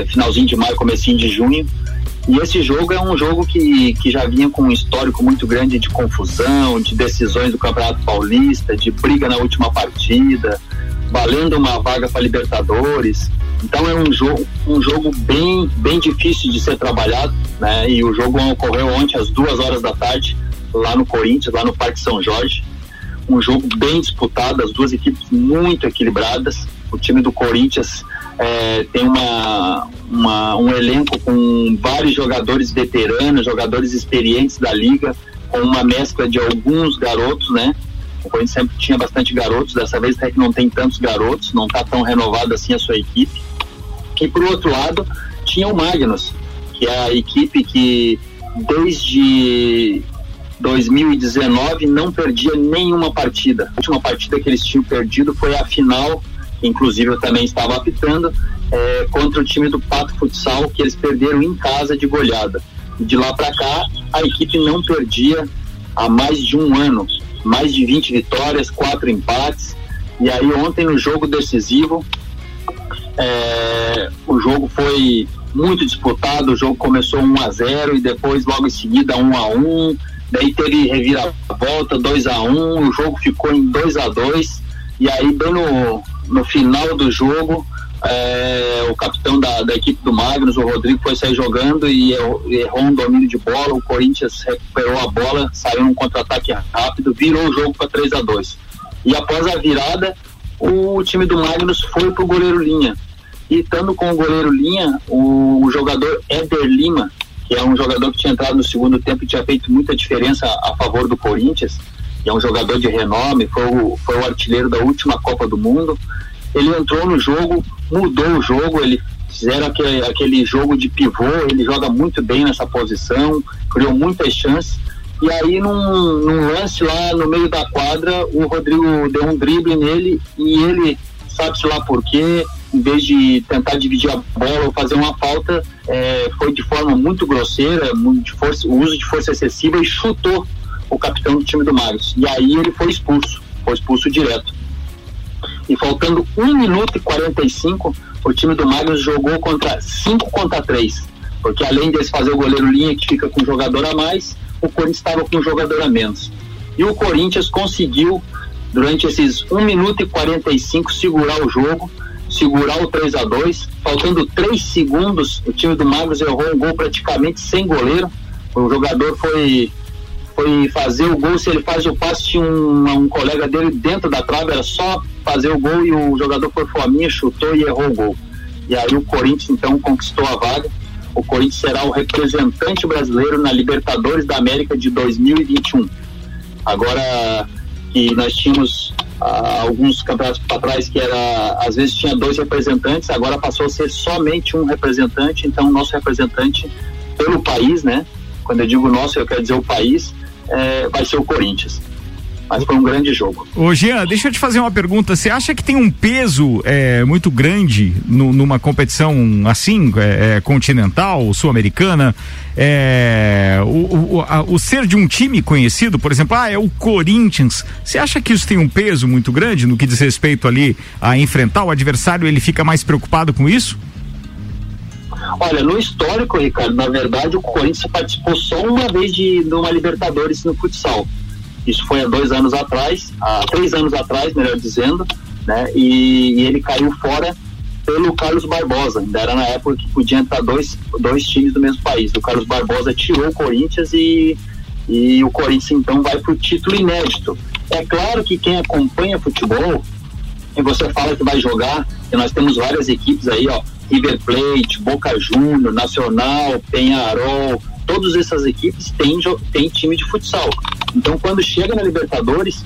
finalzinho de maio, comecinho de junho. E esse jogo é um jogo que, que já vinha com um histórico muito grande de confusão, de decisões do Campeonato Paulista, de briga na última partida, valendo uma vaga para Libertadores. Então é um jogo, um jogo bem, bem difícil de ser trabalhado, né? E o jogo ocorreu ontem às duas horas da tarde lá no Corinthians, lá no Parque São Jorge. Um jogo bem disputado, as duas equipes muito equilibradas. O time do Corinthians é, tem uma, uma, um elenco com vários jogadores veteranos, jogadores experientes da liga, com uma mescla de alguns garotos, né? O Corinthians sempre tinha bastante garotos, dessa vez até que não tem tantos garotos, não está tão renovada assim a sua equipe. E por outro lado, tinha o Magnus, que é a equipe que desde 2019 não perdia nenhuma partida. A última partida que eles tinham perdido foi a final, inclusive eu também estava apitando, é, contra o time do Pato Futsal, que eles perderam em casa de goleada. De lá para cá, a equipe não perdia há mais de um ano. Mais de 20 vitórias, quatro empates. E aí ontem no jogo decisivo, é, o jogo foi muito disputado, o jogo começou 1 a 0 e depois logo em seguida 1 a 1 daí teve reviravolta 2 a 1 o jogo ficou em 2 a 2 e aí bem no, no final do jogo é, o capitão da, da, equipe do Magnus, o Rodrigo, foi sair jogando e errou, um domínio de bola. O Corinthians recuperou a bola, saiu num contra-ataque rápido, virou o jogo para 3 a 2 E após a virada, o time do Magnus foi pro goleiro linha. E estando com o goleiro linha, o, o jogador Éder Lima, que é um jogador que tinha entrado no segundo tempo e tinha feito muita diferença a, a favor do Corinthians, que é um jogador de renome, foi o, foi o artilheiro da última Copa do Mundo. Ele entrou no jogo, mudou o jogo, ele fizeram aquele, aquele jogo de pivô, ele joga muito bem nessa posição, criou muitas chances. E aí, num, num lance lá no meio da quadra, o Rodrigo deu um drible nele e ele, sabe-se lá por quê, em vez de tentar dividir a bola ou fazer uma falta, é, foi de forma muito grosseira, muito de força, o uso de força excessiva e chutou o capitão do time do Magnus. E aí ele foi expulso, foi expulso direto. E faltando 1 minuto e 45, o time do Magnus jogou contra 5 contra 3. Porque além deles fazer o goleiro linha que fica com um jogador a mais, o Corinthians estava com um jogador a menos. E o Corinthians conseguiu, durante esses 1 minuto e 45, segurar o jogo segurar o 3 a 2 faltando 3 segundos, o time do Magros errou um gol praticamente sem goleiro. O jogador foi foi fazer o gol, se ele faz o passe, tinha um, um colega dele dentro da trave, era só fazer o gol e o jogador foi fominha, chutou e errou o gol. E aí o Corinthians então conquistou a vaga. O Corinthians será o representante brasileiro na Libertadores da América de 2021. Agora que nós tínhamos ah, alguns campeonatos para trás que era às vezes tinha dois representantes, agora passou a ser somente um representante. Então, nosso representante pelo país, né? Quando eu digo nosso, eu quero dizer o país, é, vai ser o Corinthians. Mas foi um grande jogo. Ô Jean, deixa eu te fazer uma pergunta. Você acha que tem um peso é, muito grande no- numa competição assim, é, é, continental, sul-americana? É, o, o- o ser de um time conhecido, por exemplo, ah, é o Corinthians. Você acha que isso tem um peso muito grande no que diz respeito ali a enfrentar o adversário? Ele fica mais preocupado com isso? Olha, no histórico, Ricardo, na verdade o Corinthians participou só uma vez de, uma Libertadores no futsal. Isso foi há dois anos atrás, há três anos atrás, melhor dizendo, né? E, e ele caiu fora pelo Carlos Barbosa. Ainda era na época que podia entrar dois, dois times do mesmo país. O Carlos Barbosa tirou o Corinthians e, e o Corinthians então vai para o título inédito. É claro que quem acompanha futebol e você fala que vai jogar, e nós temos várias equipes aí, ó, River Plate, Boca Juniors, Nacional, Penharol, todas essas equipes têm, têm time de futsal. Então quando chega na Libertadores,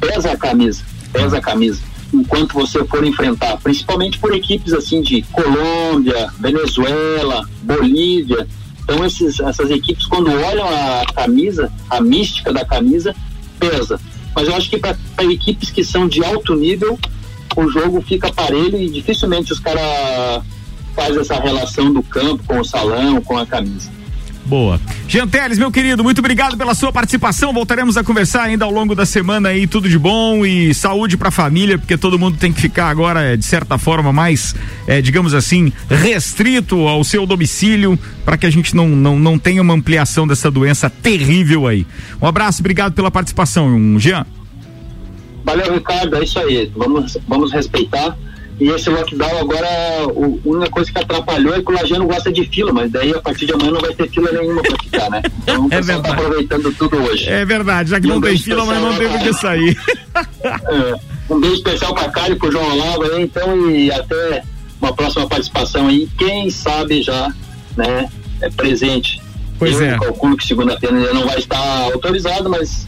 pesa a camisa, pesa a camisa. Enquanto você for enfrentar, principalmente por equipes assim de Colômbia, Venezuela, Bolívia, então esses, essas equipes quando olham a camisa, a mística da camisa, pesa. Mas eu acho que para equipes que são de alto nível, o jogo fica parelho e dificilmente os caras fazem essa relação do campo com o salão, com a camisa. Boa. Jean Teles, meu querido, muito obrigado pela sua participação. Voltaremos a conversar ainda ao longo da semana aí, tudo de bom e saúde pra família, porque todo mundo tem que ficar agora, eh, de certa forma, mais, eh, digamos assim, restrito ao seu domicílio, para que a gente não, não, não tenha uma ampliação dessa doença terrível aí. Um abraço, obrigado pela participação, Jean. Valeu, Ricardo, é isso aí. Vamos, vamos respeitar. E esse lockdown agora, a única coisa que atrapalhou é que o Lajano gosta de fila, mas daí a partir de amanhã não vai ter fila nenhuma pra ficar, né? *laughs* Então o pessoal tá aproveitando tudo hoje. É verdade, já que E não um tem fila, mas não tem por que sair. *laughs* É, um beijo especial pra Cário pro João Olavo aí, então, e até uma próxima participação aí, quem sabe já, né, é presente. Pois Eu é. calculo que segunda-feira ainda não vai estar autorizado, mas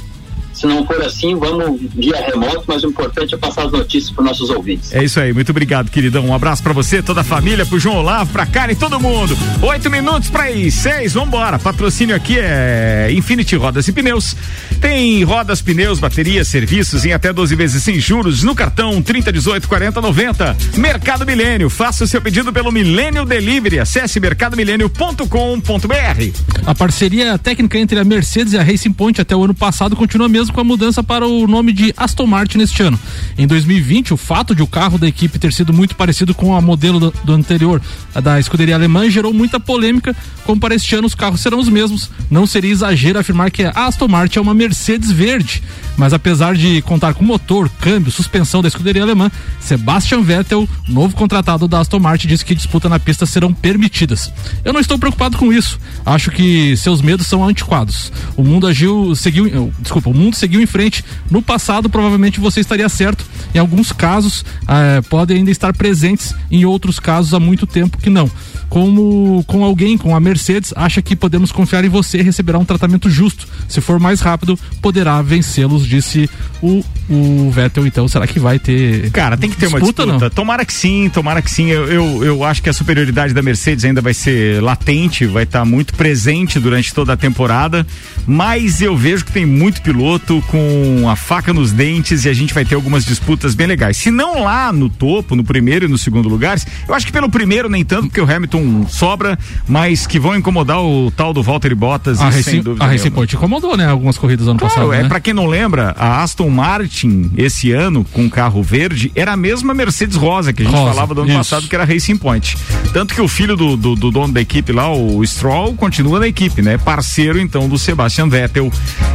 se não for assim, vamos via remoto, mas o importante é passar as notícias para nossos ouvintes. É isso aí, muito obrigado, queridão. Um abraço pra você, toda a família, pro João Olavo, pra Karen, todo mundo. Oito minutos pra ir, seis, vambora. Patrocínio aqui é Infinity Rodas e Pneus. Tem rodas, pneus, baterias, serviços em até 12 vezes sem juros no cartão 30, 18, 40, 90. Mercado Milênio, faça o seu pedido pelo Milênio Delivery. Acesse mercadomilênio.com.br. A parceria técnica entre a Mercedes e a Racing Point até o ano passado continua mesmo com a mudança para o nome de Aston Martin neste ano. Em 2020, o fato de o carro da equipe ter sido muito parecido com a modelo do, do anterior, da escuderia alemã, gerou muita polêmica. Como para este ano os carros serão os mesmos, não seria exagero afirmar que a Aston Martin é uma Mercedes verde. Mas apesar de contar com motor, câmbio, suspensão da escuderia alemã, Sebastian Vettel, novo contratado da Aston Martin, disse que disputa na pista serão permitidas. Eu não estou preocupado com isso. Acho que seus medos são antiquados. O mundo agiu, seguiu, desculpa, o mundo seguiu em frente. No passado, provavelmente você estaria certo. Em alguns casos, eh, podem ainda estar presentes. Em outros casos, há muito tempo que não. Como com alguém, com a Mercedes, acha que podemos confiar em você e receberá um tratamento justo. Se for mais rápido, poderá vencê-los, disse o, o Vettel. Então, será que vai ter. Cara, tem que ter uma disputa. não? Tomara que sim, tomara que sim. Eu, eu, eu acho que a superioridade da Mercedes ainda vai ser latente, vai estar muito presente durante toda a temporada. Mas eu vejo que tem muito piloto com a faca nos dentes e a gente vai ter algumas disputas bem legais. Se não lá no topo, no primeiro e no segundo lugares, eu acho que pelo primeiro nem tanto, porque o Hamilton sobra, mas que vão incomodar o tal do Valtteri Bottas. A Racing, a Racing. Point incomodou, né? Algumas corridas ano Claro, passado. é né? para quem não lembra, a Aston Martin esse ano com carro verde era a mesma Mercedes rosa que a gente Rosa, falava do ano isso. passado que era Racing Point. Tanto que o filho do, do, do dono da equipe lá, o Stroll, continua na equipe, né? Parceiro então do Sebastian Vettel,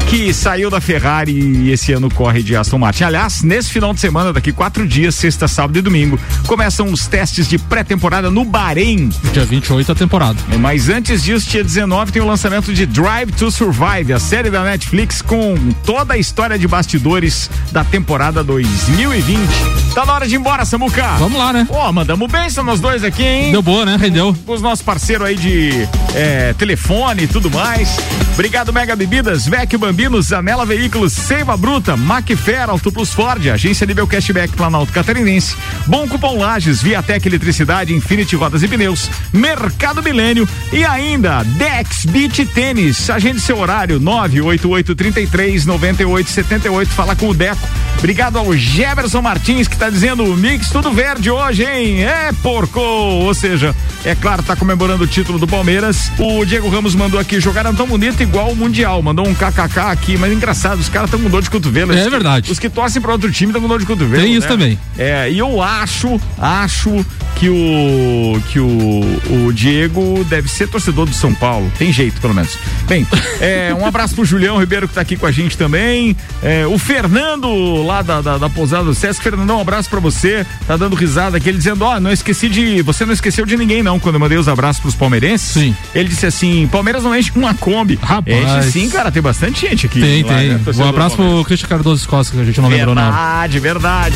que saiu da Ferrari e esse ano corre de Aston Martin. Aliás, nesse final de semana, daqui quatro dias, sexta, sábado e domingo, começam os testes de pré-temporada no Bahrein. Dia 28 a temporada. Mas antes disso, dia 19, tem o lançamento de Drive to Survive, a série da Netflix com toda a história de bastidores da temporada 2020. Tá na hora de ir embora, Samuca. Vamos lá, né? Ó, mandamos bem, são nós dois aqui, hein? Deu boa, né? Rendeu. Com os nossos parceiros aí de é, telefone e tudo mais. Obrigado, Mega Bebidas, Vecchio Bambinos, Anela Veículos. Veículos, Seiva Bruta, Macfer, Auto Plus Ford, Agência Nível Cashback Planalto Catarinense, Bom Cupom Lages, Viatec Eletricidade, Infinity Rodas e Pneus, Mercado Milênio e ainda Dex Beach Tênis. Agende seu horário 98833 9878. Fala com o Deco. Obrigado ao Jefferson Martins que tá dizendo o mix tudo verde hoje, hein? É porco! Ou seja, é claro, tá comemorando o título do Palmeiras. O Diego Ramos mandou aqui, jogaram tão bonito igual o Mundial. Mandou um kkk aqui, mas engraçado, os caras estão com dor de cotovelo. É verdade. Os que torcem pra outro time estão com dor de cotovelo. Tem isso né? também. É, e eu acho, acho que o que o, o Diego deve ser torcedor do São Paulo. Tem jeito, pelo menos. Bem, *laughs* é, um abraço pro Julião Ribeiro que tá aqui com a gente também. É, o Fernando, lá da, da, da pousada do Sesc. Fernandão, um abraço pra você. Tá dando risada aqui, ele dizendo: Ó, não esqueci de. Você não esqueceu de ninguém, não, quando eu mandei os abraços pros palmeirenses. Sim. Ele disse assim: Palmeiras não enche uma Kombi. Rapaz. Enche sim, cara, tem bastante gente aqui. Tem, lá, tem. né, Um abraço pro Cristian Cardoso Costa, que a gente não lembrou nada. Verdade, verdade.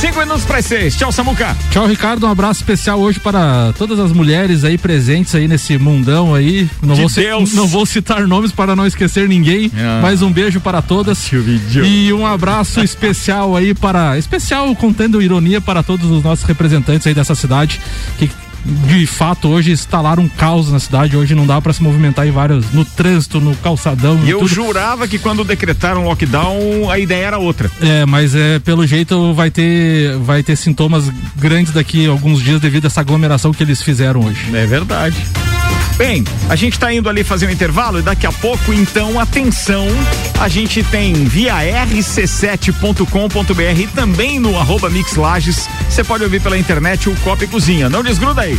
Cinco minutos para seis. Tchau, Samuca. Tchau, Ricardo. Um abraço especial hoje para todas as mulheres aí presentes aí nesse mundão aí. Não, De vou, Deus. não vou citar nomes para não esquecer ninguém, Ah. mas um beijo para todas. E um abraço *laughs* especial aí para. Especial contendo ironia para todos os nossos representantes aí dessa cidade que. De fato, hoje instalaram um caos na cidade. Hoje não dá para se movimentar em vários. no trânsito, no calçadão. E eu tudo. jurava que quando decretaram lockdown, a ideia era outra. É, mas é pelo jeito vai ter vai ter sintomas grandes daqui a alguns dias devido a essa aglomeração que eles fizeram hoje. É verdade. Bem, a gente tá indo ali fazer um intervalo e daqui a pouco, então, atenção, a gente tem via rc7.com.br e também no arroba Mix Lages. Você pode ouvir pela internet o Copa e Cozinha. Não desgruda aí.